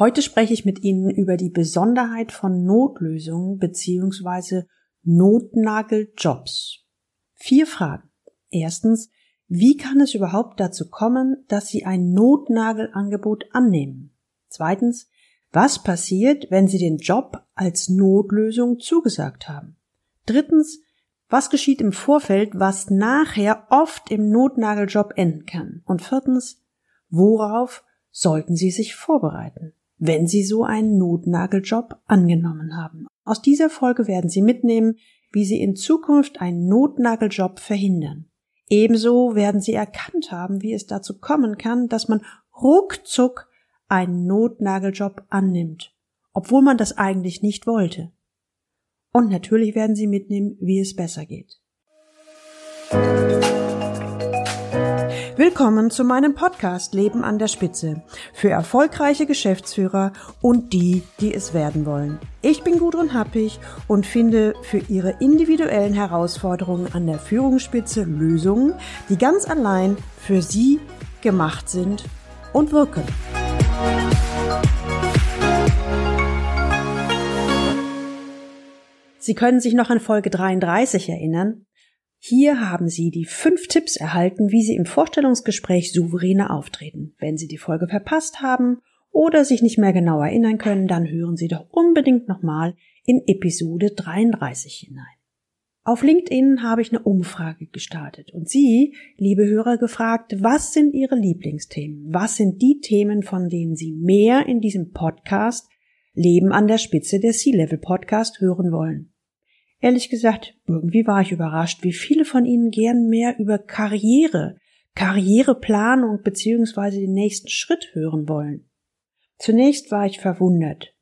Heute spreche ich mit Ihnen über die Besonderheit von Notlösungen bzw. Notnageljobs. Vier Fragen. Erstens, wie kann es überhaupt dazu kommen, dass Sie ein Notnagelangebot annehmen? Zweitens, was passiert, wenn Sie den Job als Notlösung zugesagt haben? Drittens, was geschieht im Vorfeld, was nachher oft im Notnageljob enden kann? Und viertens, worauf sollten Sie sich vorbereiten, wenn Sie so einen Notnageljob angenommen haben? Aus dieser Folge werden Sie mitnehmen, wie Sie in Zukunft einen Notnageljob verhindern. Ebenso werden Sie erkannt haben, wie es dazu kommen kann, dass man ruckzuck einen Notnageljob annimmt, obwohl man das eigentlich nicht wollte. Und natürlich werden Sie mitnehmen, wie es besser geht. Willkommen zu meinem Podcast Leben an der Spitze für erfolgreiche Geschäftsführer und die, die es werden wollen. Ich bin Gudrun Happig und finde für Ihre individuellen Herausforderungen an der Führungsspitze Lösungen, die ganz allein für Sie gemacht sind und wirken. Sie können sich noch an Folge 33 erinnern. Hier haben Sie die fünf Tipps erhalten, wie Sie im Vorstellungsgespräch souveräner auftreten. Wenn Sie die Folge verpasst haben oder sich nicht mehr genau erinnern können, dann hören Sie doch unbedingt nochmal in Episode 33 hinein. Auf LinkedIn habe ich eine Umfrage gestartet und Sie, liebe Hörer, gefragt, was sind Ihre Lieblingsthemen? Was sind die Themen, von denen Sie mehr in diesem Podcast Leben an der Spitze der Sea-Level Podcast hören wollen? Ehrlich gesagt, irgendwie war ich überrascht, wie viele von Ihnen gern mehr über Karriere, Karriereplanung beziehungsweise den nächsten Schritt hören wollen. Zunächst war ich verwundert.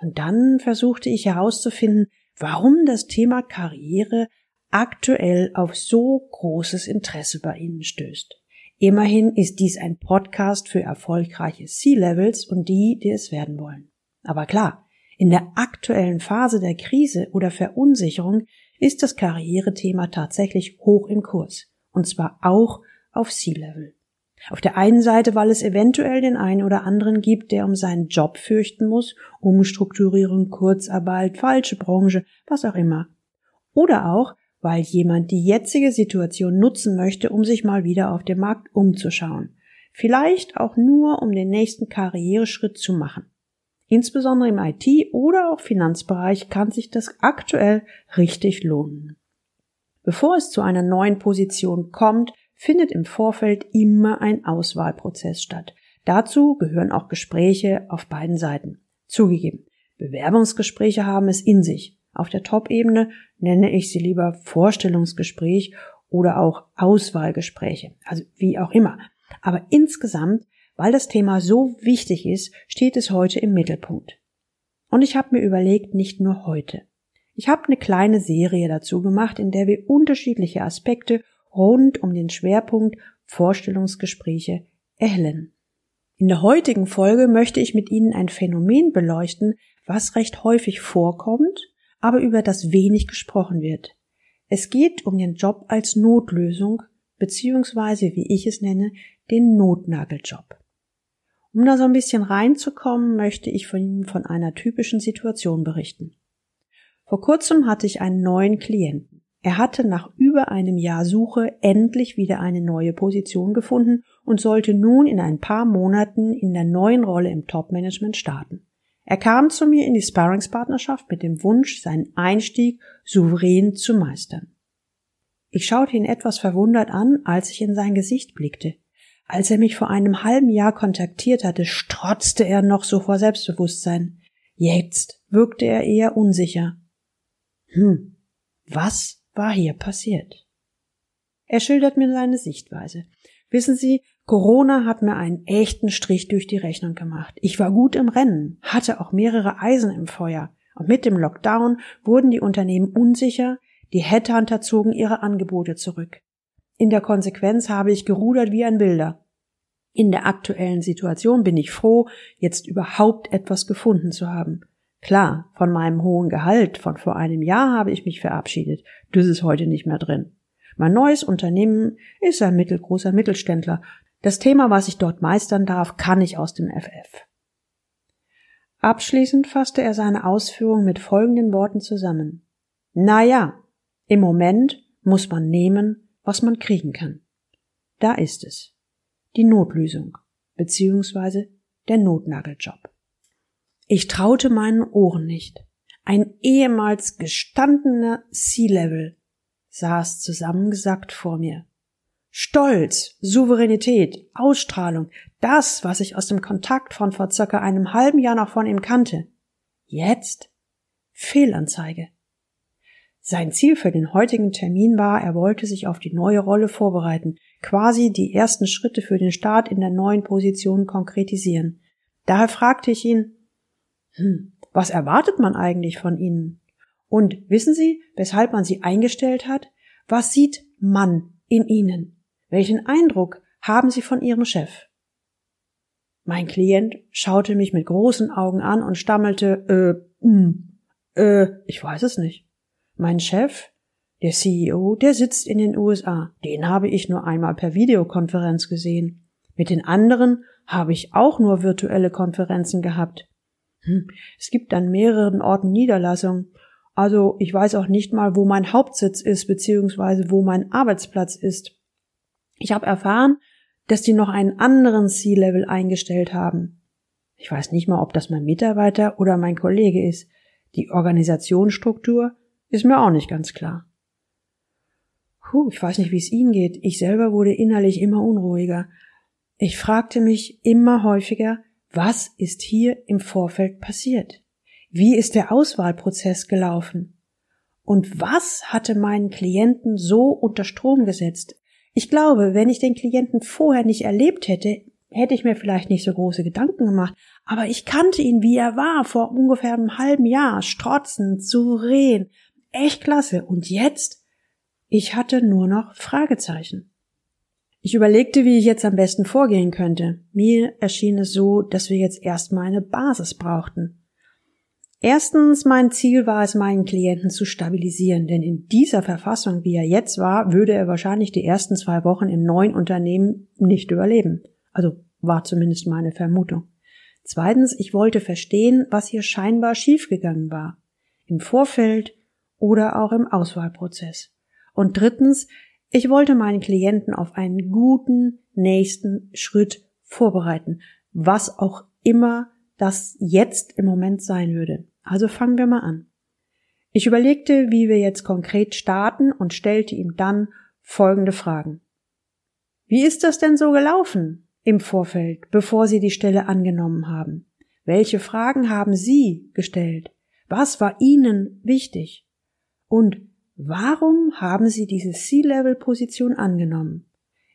Und dann versuchte ich herauszufinden, warum das Thema Karriere aktuell auf so großes Interesse bei Ihnen stößt. Immerhin ist dies ein Podcast für erfolgreiche C-Levels und die, die es werden wollen. Aber klar, in der aktuellen Phase der Krise oder Verunsicherung ist das Karrierethema tatsächlich hoch im Kurs. Und zwar auch auf C-Level. Auf der einen Seite, weil es eventuell den einen oder anderen gibt, der um seinen Job fürchten muss, Umstrukturierung, Kurzarbeit, falsche Branche, was auch immer. Oder auch, weil jemand die jetzige Situation nutzen möchte, um sich mal wieder auf dem Markt umzuschauen. Vielleicht auch nur, um den nächsten Karriereschritt zu machen. Insbesondere im IT- oder auch Finanzbereich kann sich das aktuell richtig lohnen. Bevor es zu einer neuen Position kommt, findet im Vorfeld immer ein Auswahlprozess statt. Dazu gehören auch Gespräche auf beiden Seiten. Zugegeben, Bewerbungsgespräche haben es in sich. Auf der Top-Ebene nenne ich sie lieber Vorstellungsgespräch oder auch Auswahlgespräche, also wie auch immer. Aber insgesamt, weil das Thema so wichtig ist, steht es heute im Mittelpunkt. Und ich habe mir überlegt, nicht nur heute. Ich habe eine kleine Serie dazu gemacht, in der wir unterschiedliche Aspekte rund um den Schwerpunkt Vorstellungsgespräche erhellen. In der heutigen Folge möchte ich mit Ihnen ein Phänomen beleuchten, was recht häufig vorkommt, aber über das wenig gesprochen wird. Es geht um den Job als Notlösung, beziehungsweise, wie ich es nenne, den Notnageljob. Um da so ein bisschen reinzukommen, möchte ich von Ihnen von einer typischen Situation berichten. Vor kurzem hatte ich einen neuen Klienten. Er hatte nach über einem Jahr Suche endlich wieder eine neue Position gefunden und sollte nun in ein paar Monaten in der neuen Rolle im Top-Management starten. Er kam zu mir in die Sparringspartnerschaft mit dem Wunsch, seinen Einstieg souverän zu meistern. Ich schaute ihn etwas verwundert an, als ich in sein Gesicht blickte. Als er mich vor einem halben Jahr kontaktiert hatte, strotzte er noch so vor Selbstbewusstsein. Jetzt wirkte er eher unsicher. Hm, was war hier passiert? Er schildert mir seine Sichtweise. Wissen Sie, Corona hat mir einen echten Strich durch die Rechnung gemacht. Ich war gut im Rennen, hatte auch mehrere Eisen im Feuer. Und mit dem Lockdown wurden die Unternehmen unsicher, die Headhunter zogen ihre Angebote zurück. In der Konsequenz habe ich gerudert wie ein Wilder. In der aktuellen Situation bin ich froh, jetzt überhaupt etwas gefunden zu haben. Klar, von meinem hohen Gehalt von vor einem Jahr habe ich mich verabschiedet. Das ist heute nicht mehr drin. Mein neues Unternehmen ist ein mittelgroßer Mittelständler. Das Thema, was ich dort meistern darf, kann ich aus dem FF. Abschließend fasste er seine Ausführungen mit folgenden Worten zusammen. Na ja, im Moment muss man nehmen, was man kriegen kann. Da ist es. Die Notlösung, beziehungsweise der Notnageljob. Ich traute meinen Ohren nicht. Ein ehemals gestandener Sea-Level saß zusammengesackt vor mir. Stolz, Souveränität, Ausstrahlung, das, was ich aus dem Kontakt von vor circa einem halben Jahr noch von ihm kannte. Jetzt Fehlanzeige. Sein Ziel für den heutigen Termin war, er wollte sich auf die neue Rolle vorbereiten, quasi die ersten Schritte für den Start in der neuen Position konkretisieren. Daher fragte ich ihn, hm, was erwartet man eigentlich von Ihnen? Und wissen Sie, weshalb man Sie eingestellt hat? Was sieht man in Ihnen? Welchen Eindruck haben Sie von Ihrem Chef? Mein Klient schaute mich mit großen Augen an und stammelte, äh, mh, hm, äh, ich weiß es nicht. Mein Chef, der CEO, der sitzt in den USA. Den habe ich nur einmal per Videokonferenz gesehen. Mit den anderen habe ich auch nur virtuelle Konferenzen gehabt. Hm, es gibt an mehreren Orten Niederlassungen. Also ich weiß auch nicht mal, wo mein Hauptsitz ist, beziehungsweise wo mein Arbeitsplatz ist. Ich habe erfahren, dass die noch einen anderen C-Level eingestellt haben. Ich weiß nicht mal, ob das mein Mitarbeiter oder mein Kollege ist. Die Organisationsstruktur ist mir auch nicht ganz klar. Puh, ich weiß nicht, wie es Ihnen geht. Ich selber wurde innerlich immer unruhiger. Ich fragte mich immer häufiger, was ist hier im Vorfeld passiert? Wie ist der Auswahlprozess gelaufen? Und was hatte meinen Klienten so unter Strom gesetzt? Ich glaube, wenn ich den Klienten vorher nicht erlebt hätte, hätte ich mir vielleicht nicht so große Gedanken gemacht, aber ich kannte ihn, wie er war, vor ungefähr einem halben Jahr, strotzend, souverän, echt klasse. Und jetzt? Ich hatte nur noch Fragezeichen. Ich überlegte, wie ich jetzt am besten vorgehen könnte. Mir erschien es so, dass wir jetzt erstmal eine Basis brauchten. Erstens, mein Ziel war es, meinen Klienten zu stabilisieren, denn in dieser Verfassung, wie er jetzt war, würde er wahrscheinlich die ersten zwei Wochen im neuen Unternehmen nicht überleben. Also war zumindest meine Vermutung. Zweitens, ich wollte verstehen, was hier scheinbar schiefgegangen war. Im Vorfeld oder auch im Auswahlprozess. Und drittens, ich wollte meinen Klienten auf einen guten nächsten Schritt vorbereiten, was auch immer das jetzt im Moment sein würde. Also fangen wir mal an. Ich überlegte, wie wir jetzt konkret starten und stellte ihm dann folgende Fragen. Wie ist das denn so gelaufen im Vorfeld, bevor Sie die Stelle angenommen haben? Welche Fragen haben Sie gestellt? Was war Ihnen wichtig? Und warum haben Sie diese C-Level-Position angenommen?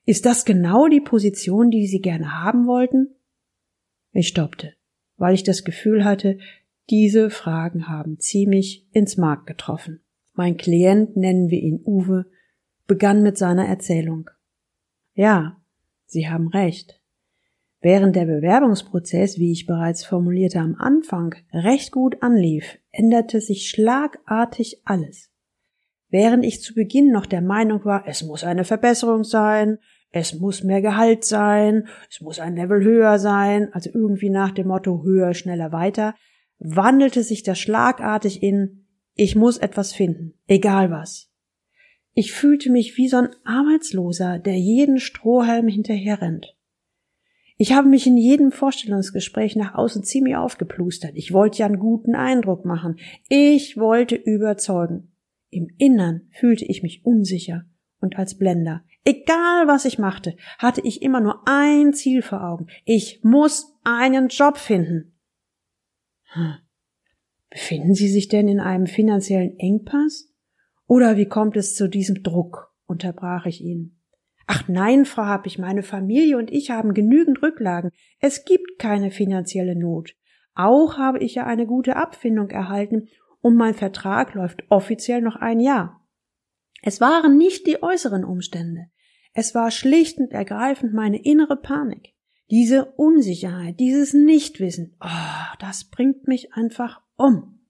Ist das genau die Position, die Sie gerne haben wollten? Ich stoppte weil ich das Gefühl hatte, diese Fragen haben ziemlich ins Mark getroffen. Mein Klient, nennen wir ihn Uwe, begann mit seiner Erzählung. Ja, Sie haben recht. Während der Bewerbungsprozess, wie ich bereits formulierte am Anfang, recht gut anlief, änderte sich schlagartig alles. Während ich zu Beginn noch der Meinung war, es muss eine Verbesserung sein, es muss mehr Gehalt sein, es muss ein Level höher sein, also irgendwie nach dem Motto höher, schneller, weiter, wandelte sich das schlagartig in ich muss etwas finden, egal was. Ich fühlte mich wie so ein Arbeitsloser, der jeden Strohhalm hinterher rennt. Ich habe mich in jedem Vorstellungsgespräch nach außen ziemlich aufgeplustert. Ich wollte ja einen guten Eindruck machen. Ich wollte überzeugen. Im Innern fühlte ich mich unsicher und als Blender. Egal was ich machte, hatte ich immer nur ein Ziel vor Augen. Ich muss einen Job finden. Hm. Befinden Sie sich denn in einem finanziellen Engpass? Oder wie kommt es zu diesem Druck? unterbrach ich ihn. Ach nein, Frau Happig, meine Familie und ich haben genügend Rücklagen. Es gibt keine finanzielle Not. Auch habe ich ja eine gute Abfindung erhalten und mein Vertrag läuft offiziell noch ein Jahr. Es waren nicht die äußeren Umstände. Es war schlicht und ergreifend meine innere Panik. Diese Unsicherheit, dieses Nichtwissen, oh, das bringt mich einfach um.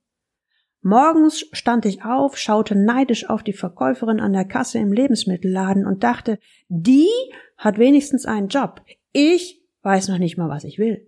Morgens stand ich auf, schaute neidisch auf die Verkäuferin an der Kasse im Lebensmittelladen und dachte, die hat wenigstens einen Job. Ich weiß noch nicht mal, was ich will.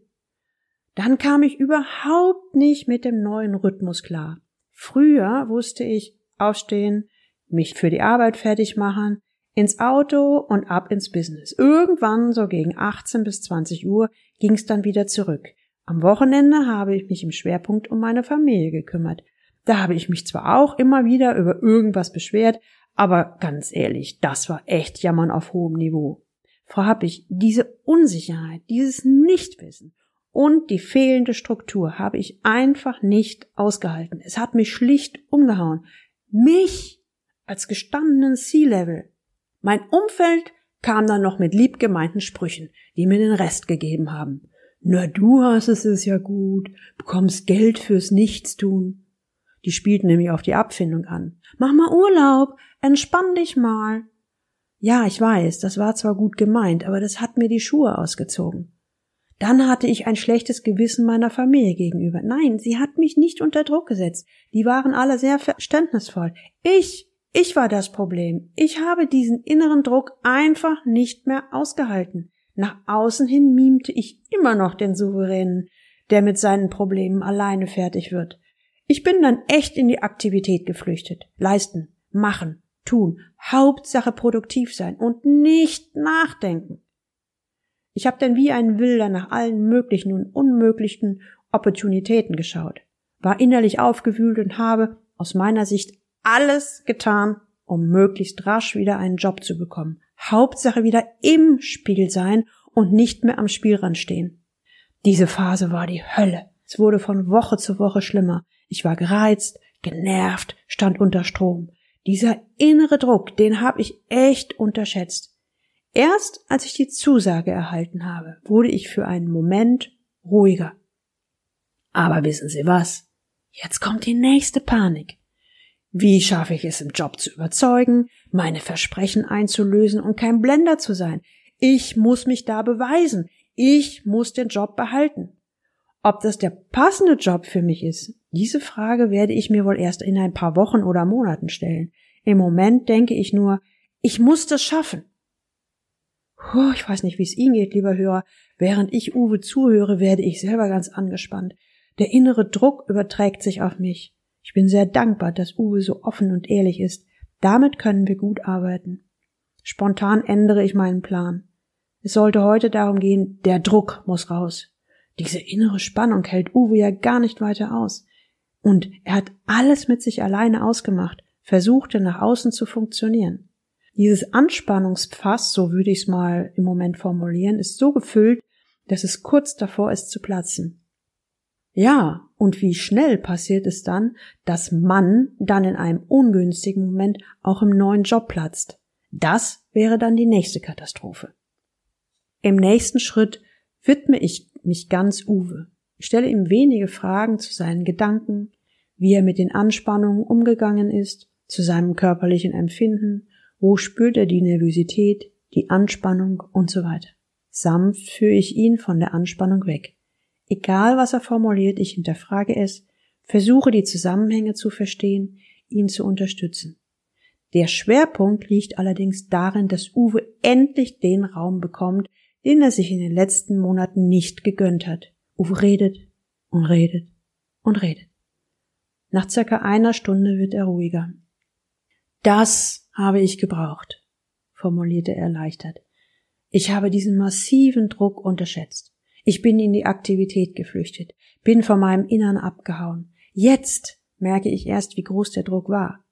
Dann kam ich überhaupt nicht mit dem neuen Rhythmus klar. Früher wusste ich aufstehen, mich für die Arbeit fertig machen, ins Auto und ab ins Business. Irgendwann, so gegen 18 bis 20 Uhr, ging's dann wieder zurück. Am Wochenende habe ich mich im Schwerpunkt um meine Familie gekümmert. Da habe ich mich zwar auch immer wieder über irgendwas beschwert, aber ganz ehrlich, das war echt Jammern auf hohem Niveau. Frau Happig, diese Unsicherheit, dieses Nichtwissen und die fehlende Struktur habe ich einfach nicht ausgehalten. Es hat mich schlicht umgehauen. Mich als gestandenen C-Level. Mein Umfeld kam dann noch mit liebgemeinten Sprüchen, die mir den Rest gegeben haben. Na, du hast es ist ja gut, bekommst Geld fürs Nichtstun. Die spielten nämlich auf die Abfindung an. Mach mal Urlaub, entspann dich mal. Ja, ich weiß, das war zwar gut gemeint, aber das hat mir die Schuhe ausgezogen. Dann hatte ich ein schlechtes Gewissen meiner Familie gegenüber. Nein, sie hat mich nicht unter Druck gesetzt. Die waren alle sehr verständnisvoll. Ich, ich war das Problem. Ich habe diesen inneren Druck einfach nicht mehr ausgehalten. Nach außen hin mimte ich immer noch den Souveränen, der mit seinen Problemen alleine fertig wird. Ich bin dann echt in die Aktivität geflüchtet. Leisten, machen, tun, Hauptsache produktiv sein und nicht nachdenken. Ich habe dann wie ein Wilder nach allen möglichen und unmöglichen Opportunitäten geschaut, war innerlich aufgewühlt und habe aus meiner Sicht alles getan, um möglichst rasch wieder einen Job zu bekommen. Hauptsache wieder im Spiel sein und nicht mehr am Spielrand stehen. Diese Phase war die Hölle. Es wurde von Woche zu Woche schlimmer. Ich war gereizt, genervt, stand unter Strom. Dieser innere Druck, den habe ich echt unterschätzt. Erst als ich die Zusage erhalten habe, wurde ich für einen Moment ruhiger. Aber wissen Sie was? Jetzt kommt die nächste Panik. Wie schaffe ich es im Job zu überzeugen, meine Versprechen einzulösen und kein Blender zu sein? Ich muss mich da beweisen. Ich muss den Job behalten. Ob das der passende Job für mich ist, diese Frage werde ich mir wohl erst in ein paar Wochen oder Monaten stellen. Im Moment denke ich nur, ich muss das schaffen. Puh, ich weiß nicht, wie es Ihnen geht, lieber Hörer. Während ich Uwe zuhöre, werde ich selber ganz angespannt. Der innere Druck überträgt sich auf mich. Ich bin sehr dankbar, dass Uwe so offen und ehrlich ist. Damit können wir gut arbeiten. Spontan ändere ich meinen Plan. Es sollte heute darum gehen, der Druck muss raus. Diese innere Spannung hält Uwe ja gar nicht weiter aus. Und er hat alles mit sich alleine ausgemacht, versuchte nach außen zu funktionieren. Dieses Anspannungsfass, so würde ich es mal im Moment formulieren, ist so gefüllt, dass es kurz davor ist zu platzen. Ja, und wie schnell passiert es dann, dass man dann in einem ungünstigen Moment auch im neuen Job platzt. Das wäre dann die nächste Katastrophe. Im nächsten Schritt widme ich mich ganz Uwe. Ich stelle ihm wenige Fragen zu seinen Gedanken, wie er mit den Anspannungen umgegangen ist, zu seinem körperlichen Empfinden, wo spürt er die Nervosität, die Anspannung und so weiter. Sanft führe ich ihn von der Anspannung weg. Egal was er formuliert, ich hinterfrage es, versuche die Zusammenhänge zu verstehen, ihn zu unterstützen. Der Schwerpunkt liegt allerdings darin, dass Uwe endlich den Raum bekommt, den er sich in den letzten Monaten nicht gegönnt hat. Uwe redet und redet und redet. Nach circa einer Stunde wird er ruhiger. Das habe ich gebraucht, formulierte er erleichtert. Ich habe diesen massiven Druck unterschätzt. Ich bin in die Aktivität geflüchtet, bin von meinem Innern abgehauen. Jetzt merke ich erst, wie groß der Druck war.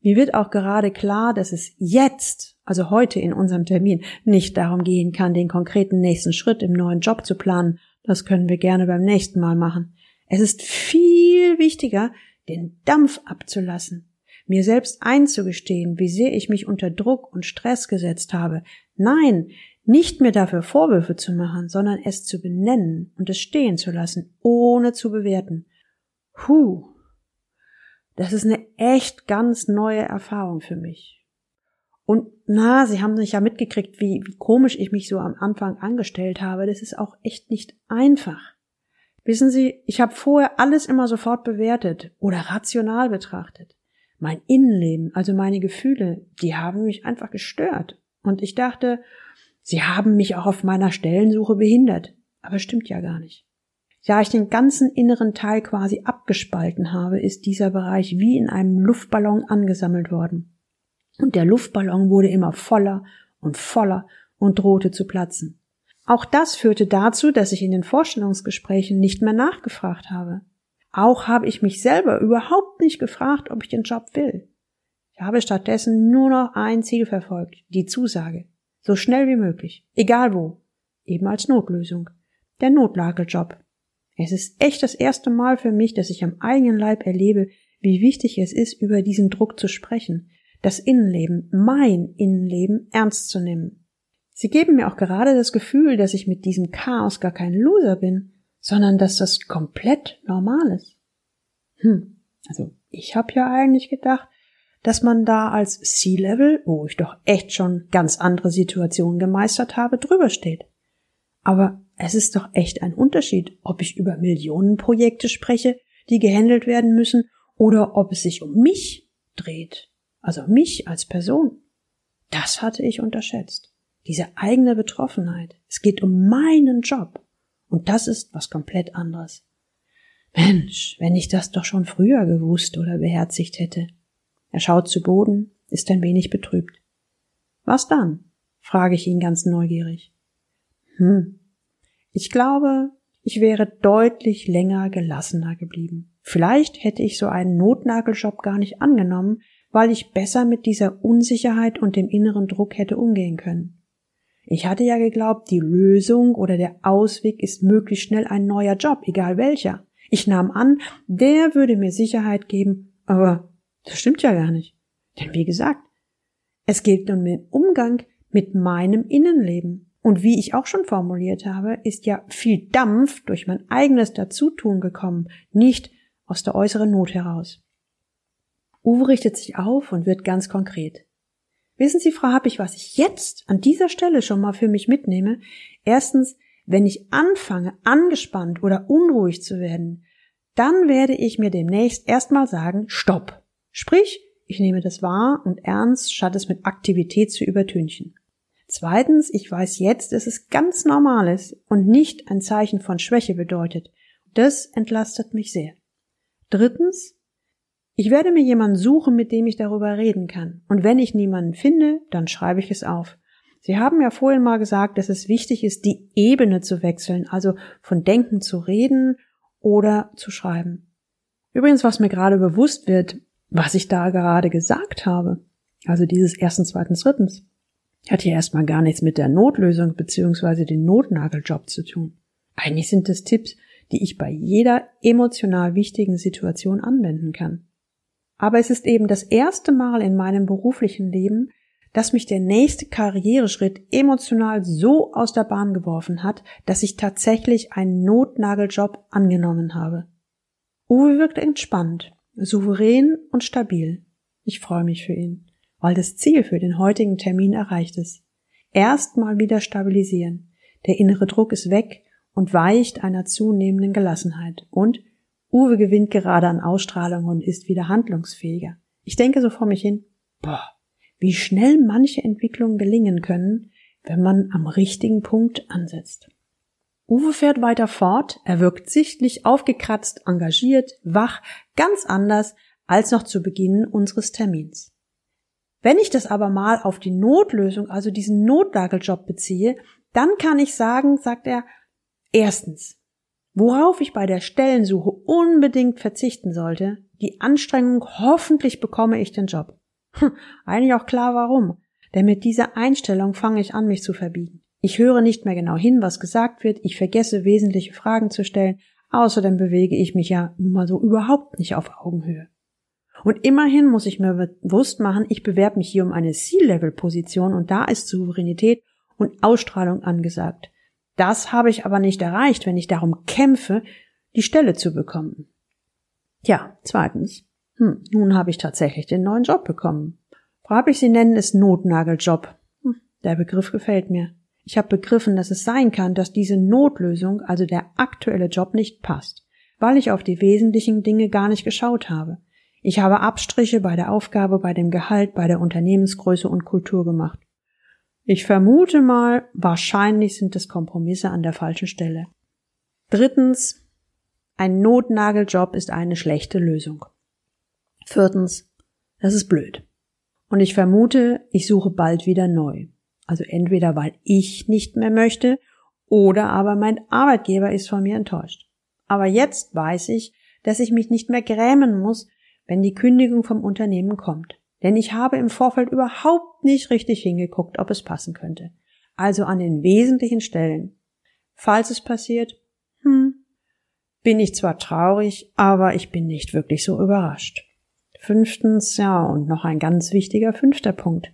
Mir wird auch gerade klar, dass es jetzt, also heute in unserem Termin, nicht darum gehen kann, den konkreten nächsten Schritt im neuen Job zu planen. Das können wir gerne beim nächsten Mal machen. Es ist viel wichtiger, den Dampf abzulassen, mir selbst einzugestehen, wie sehr ich mich unter Druck und Stress gesetzt habe. Nein, nicht mir dafür Vorwürfe zu machen, sondern es zu benennen und es stehen zu lassen, ohne zu bewerten. Huh, das ist eine echt ganz neue Erfahrung für mich. Und na, Sie haben sich ja mitgekriegt, wie, wie komisch ich mich so am Anfang angestellt habe. Das ist auch echt nicht einfach. Wissen Sie, ich habe vorher alles immer sofort bewertet oder rational betrachtet. Mein Innenleben, also meine Gefühle, die haben mich einfach gestört. Und ich dachte, Sie haben mich auch auf meiner Stellensuche behindert. Aber stimmt ja gar nicht. ja ich den ganzen inneren Teil quasi abgespalten habe, ist dieser Bereich wie in einem Luftballon angesammelt worden. Und der Luftballon wurde immer voller und voller und drohte zu platzen. Auch das führte dazu, dass ich in den Vorstellungsgesprächen nicht mehr nachgefragt habe. Auch habe ich mich selber überhaupt nicht gefragt, ob ich den Job will. Ich habe stattdessen nur noch ein Ziel verfolgt, die Zusage. So schnell wie möglich, egal wo, eben als Notlösung. Der Notlagejob. Es ist echt das erste Mal für mich, dass ich am eigenen Leib erlebe, wie wichtig es ist, über diesen Druck zu sprechen, das Innenleben, mein Innenleben ernst zu nehmen. Sie geben mir auch gerade das Gefühl, dass ich mit diesem Chaos gar kein Loser bin, sondern dass das komplett normal ist. Hm, also ich habe ja eigentlich gedacht, dass man da als Sea-Level, wo ich doch echt schon ganz andere Situationen gemeistert habe, drüber steht. Aber es ist doch echt ein Unterschied, ob ich über Millionenprojekte spreche, die gehandelt werden müssen, oder ob es sich um mich dreht, also mich als Person. Das hatte ich unterschätzt. Diese eigene Betroffenheit. Es geht um meinen Job. Und das ist was komplett anderes. Mensch, wenn ich das doch schon früher gewusst oder beherzigt hätte. Er schaut zu Boden, ist ein wenig betrübt. Was dann? frage ich ihn ganz neugierig. Hm. Ich glaube, ich wäre deutlich länger gelassener geblieben. Vielleicht hätte ich so einen Notnageljob gar nicht angenommen, weil ich besser mit dieser Unsicherheit und dem inneren Druck hätte umgehen können. Ich hatte ja geglaubt, die Lösung oder der Ausweg ist möglichst schnell ein neuer Job, egal welcher. Ich nahm an, der würde mir Sicherheit geben, aber das stimmt ja gar nicht. Denn wie gesagt, es geht um den Umgang mit meinem Innenleben. Und wie ich auch schon formuliert habe, ist ja viel Dampf durch mein eigenes Dazutun gekommen, nicht aus der äußeren Not heraus. Uwe richtet sich auf und wird ganz konkret. Wissen Sie, Frau Happig, was ich jetzt an dieser Stelle schon mal für mich mitnehme? Erstens, wenn ich anfange, angespannt oder unruhig zu werden, dann werde ich mir demnächst erstmal sagen, stopp. Sprich, ich nehme das wahr und ernst, statt es mit Aktivität zu übertünchen. Zweitens, ich weiß jetzt, dass es ganz normal ist und nicht ein Zeichen von Schwäche bedeutet. Das entlastet mich sehr. Drittens, ich werde mir jemanden suchen, mit dem ich darüber reden kann. Und wenn ich niemanden finde, dann schreibe ich es auf. Sie haben ja vorhin mal gesagt, dass es wichtig ist, die Ebene zu wechseln, also von Denken zu reden oder zu schreiben. Übrigens, was mir gerade bewusst wird, was ich da gerade gesagt habe. Also dieses ersten, zweiten, drittens. Hat ja erstmal gar nichts mit der Notlösung beziehungsweise dem Notnageljob zu tun. Eigentlich sind es Tipps, die ich bei jeder emotional wichtigen Situation anwenden kann. Aber es ist eben das erste Mal in meinem beruflichen Leben, dass mich der nächste Karriereschritt emotional so aus der Bahn geworfen hat, dass ich tatsächlich einen Notnageljob angenommen habe. Uwe wirkt entspannt souverän und stabil. Ich freue mich für ihn, weil das Ziel für den heutigen Termin erreicht ist. Erstmal wieder stabilisieren. Der innere Druck ist weg und weicht einer zunehmenden Gelassenheit. Und Uwe gewinnt gerade an Ausstrahlung und ist wieder handlungsfähiger. Ich denke so vor mich hin, boah, wie schnell manche Entwicklungen gelingen können, wenn man am richtigen Punkt ansetzt. Uwe fährt weiter fort, er wirkt sichtlich aufgekratzt, engagiert, wach, ganz anders als noch zu Beginn unseres Termins. Wenn ich das aber mal auf die Notlösung, also diesen Notlageljob beziehe, dann kann ich sagen, sagt er, erstens, worauf ich bei der Stellensuche unbedingt verzichten sollte, die Anstrengung, hoffentlich bekomme ich den Job. Hm, eigentlich auch klar warum, denn mit dieser Einstellung fange ich an, mich zu verbiegen. Ich höre nicht mehr genau hin, was gesagt wird, ich vergesse wesentliche Fragen zu stellen, außerdem bewege ich mich ja nun mal so überhaupt nicht auf Augenhöhe. Und immerhin muss ich mir bewusst machen, ich bewerbe mich hier um eine C-Level-Position und da ist Souveränität und Ausstrahlung angesagt. Das habe ich aber nicht erreicht, wenn ich darum kämpfe, die Stelle zu bekommen. Tja, zweitens. Hm, nun habe ich tatsächlich den neuen Job bekommen. Hab ich Sie nennen es Notnageljob. Hm, der Begriff gefällt mir. Ich habe begriffen, dass es sein kann, dass diese Notlösung, also der aktuelle Job, nicht passt, weil ich auf die wesentlichen Dinge gar nicht geschaut habe. Ich habe Abstriche bei der Aufgabe, bei dem Gehalt, bei der Unternehmensgröße und Kultur gemacht. Ich vermute mal, wahrscheinlich sind es Kompromisse an der falschen Stelle. Drittens, Ein Notnageljob ist eine schlechte Lösung. Viertens, das ist blöd. Und ich vermute, ich suche bald wieder neu. Also entweder weil ich nicht mehr möchte oder aber mein Arbeitgeber ist von mir enttäuscht. Aber jetzt weiß ich, dass ich mich nicht mehr grämen muss, wenn die Kündigung vom Unternehmen kommt. Denn ich habe im Vorfeld überhaupt nicht richtig hingeguckt, ob es passen könnte. Also an den wesentlichen Stellen. Falls es passiert, hm, bin ich zwar traurig, aber ich bin nicht wirklich so überrascht. Fünftens, ja, und noch ein ganz wichtiger fünfter Punkt.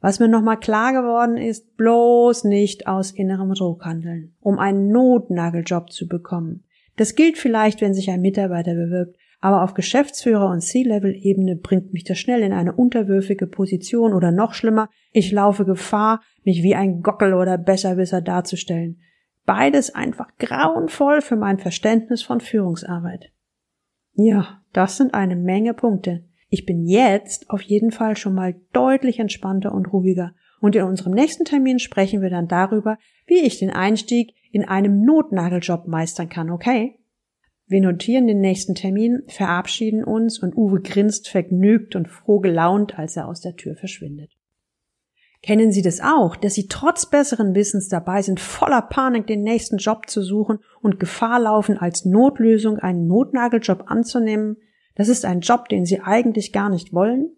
Was mir nochmal klar geworden ist, bloß nicht aus innerem Druck handeln, um einen Notnageljob zu bekommen. Das gilt vielleicht, wenn sich ein Mitarbeiter bewirbt, aber auf Geschäftsführer- und C-Level-Ebene bringt mich das schnell in eine unterwürfige Position oder noch schlimmer, ich laufe Gefahr, mich wie ein Gockel oder Besserwisser darzustellen. Beides einfach grauenvoll für mein Verständnis von Führungsarbeit. Ja, das sind eine Menge Punkte. Ich bin jetzt auf jeden Fall schon mal deutlich entspannter und ruhiger. Und in unserem nächsten Termin sprechen wir dann darüber, wie ich den Einstieg in einem Notnageljob meistern kann, okay? Wir notieren den nächsten Termin, verabschieden uns und Uwe grinst vergnügt und froh gelaunt, als er aus der Tür verschwindet. Kennen Sie das auch, dass Sie trotz besseren Wissens dabei sind, voller Panik den nächsten Job zu suchen und Gefahr laufen, als Notlösung einen Notnageljob anzunehmen? Das ist ein Job, den Sie eigentlich gar nicht wollen?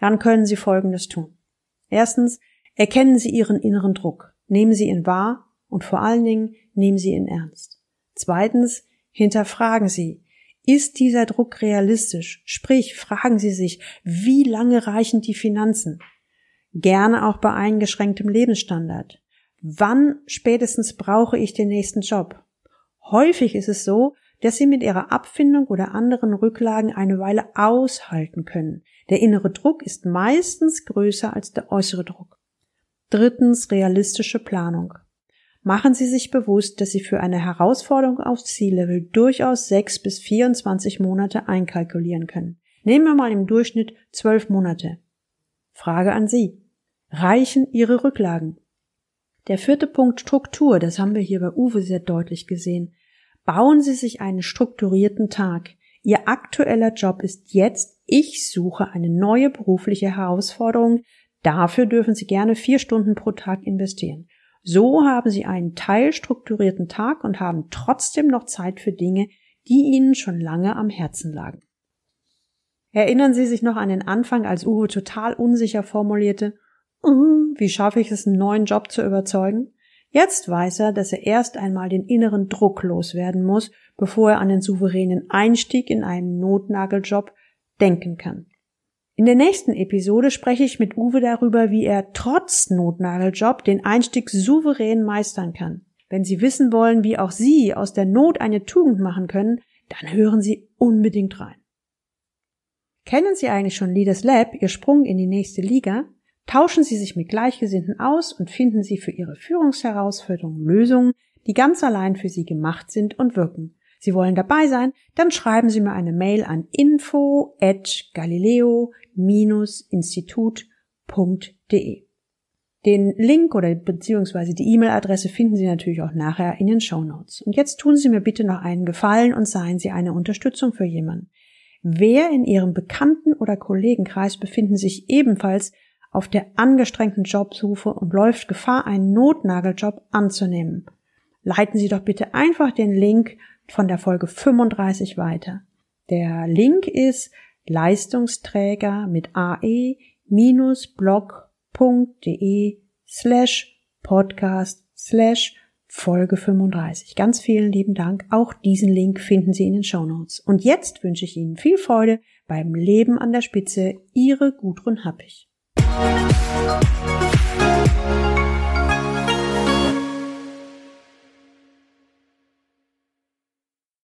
Dann können Sie Folgendes tun. Erstens, erkennen Sie Ihren inneren Druck, nehmen Sie ihn wahr und vor allen Dingen nehmen Sie ihn ernst. Zweitens, hinterfragen Sie, ist dieser Druck realistisch? Sprich, fragen Sie sich, wie lange reichen die Finanzen? Gerne auch bei eingeschränktem Lebensstandard. Wann spätestens brauche ich den nächsten Job? Häufig ist es so, dass sie mit ihrer Abfindung oder anderen Rücklagen eine Weile aushalten können. Der innere Druck ist meistens größer als der äußere Druck. Drittens realistische Planung. Machen Sie sich bewusst, dass Sie für eine Herausforderung auf Ziellevel durchaus sechs bis 24 Monate einkalkulieren können. Nehmen wir mal im Durchschnitt zwölf Monate. Frage an Sie. Reichen Ihre Rücklagen? Der vierte Punkt Struktur, das haben wir hier bei Uwe sehr deutlich gesehen. Bauen Sie sich einen strukturierten Tag. Ihr aktueller Job ist jetzt, ich suche eine neue berufliche Herausforderung. Dafür dürfen Sie gerne vier Stunden pro Tag investieren. So haben Sie einen teilstrukturierten Tag und haben trotzdem noch Zeit für Dinge, die Ihnen schon lange am Herzen lagen. Erinnern Sie sich noch an den Anfang, als Uwe total unsicher formulierte, uh, wie schaffe ich es, einen neuen Job zu überzeugen? Jetzt weiß er, dass er erst einmal den inneren Druck loswerden muss, bevor er an den souveränen Einstieg in einen Notnageljob denken kann. In der nächsten Episode spreche ich mit Uwe darüber, wie er trotz Notnageljob den Einstieg souverän meistern kann. Wenn Sie wissen wollen, wie auch Sie aus der Not eine Tugend machen können, dann hören Sie unbedingt rein. Kennen Sie eigentlich schon Leaders Lab, Ihr Sprung in die nächste Liga? Tauschen Sie sich mit Gleichgesinnten aus und finden Sie für Ihre Führungsherausforderungen Lösungen, die ganz allein für Sie gemacht sind und wirken. Sie wollen dabei sein? Dann schreiben Sie mir eine Mail an info at galileo-institut.de. Den Link oder beziehungsweise die E-Mail-Adresse finden Sie natürlich auch nachher in den Show Notes. Und jetzt tun Sie mir bitte noch einen Gefallen und seien Sie eine Unterstützung für jemanden. Wer in Ihrem Bekannten- oder Kollegenkreis befinden sich ebenfalls auf der angestrengten Jobsuche und läuft Gefahr, einen Notnageljob anzunehmen. Leiten Sie doch bitte einfach den Link von der Folge 35 weiter. Der Link ist Leistungsträger mit ae-blog.de slash podcast slash Folge 35. Ganz vielen lieben Dank. Auch diesen Link finden Sie in den Show Notes. Und jetzt wünsche ich Ihnen viel Freude beim Leben an der Spitze. Ihre Gudrun Happich.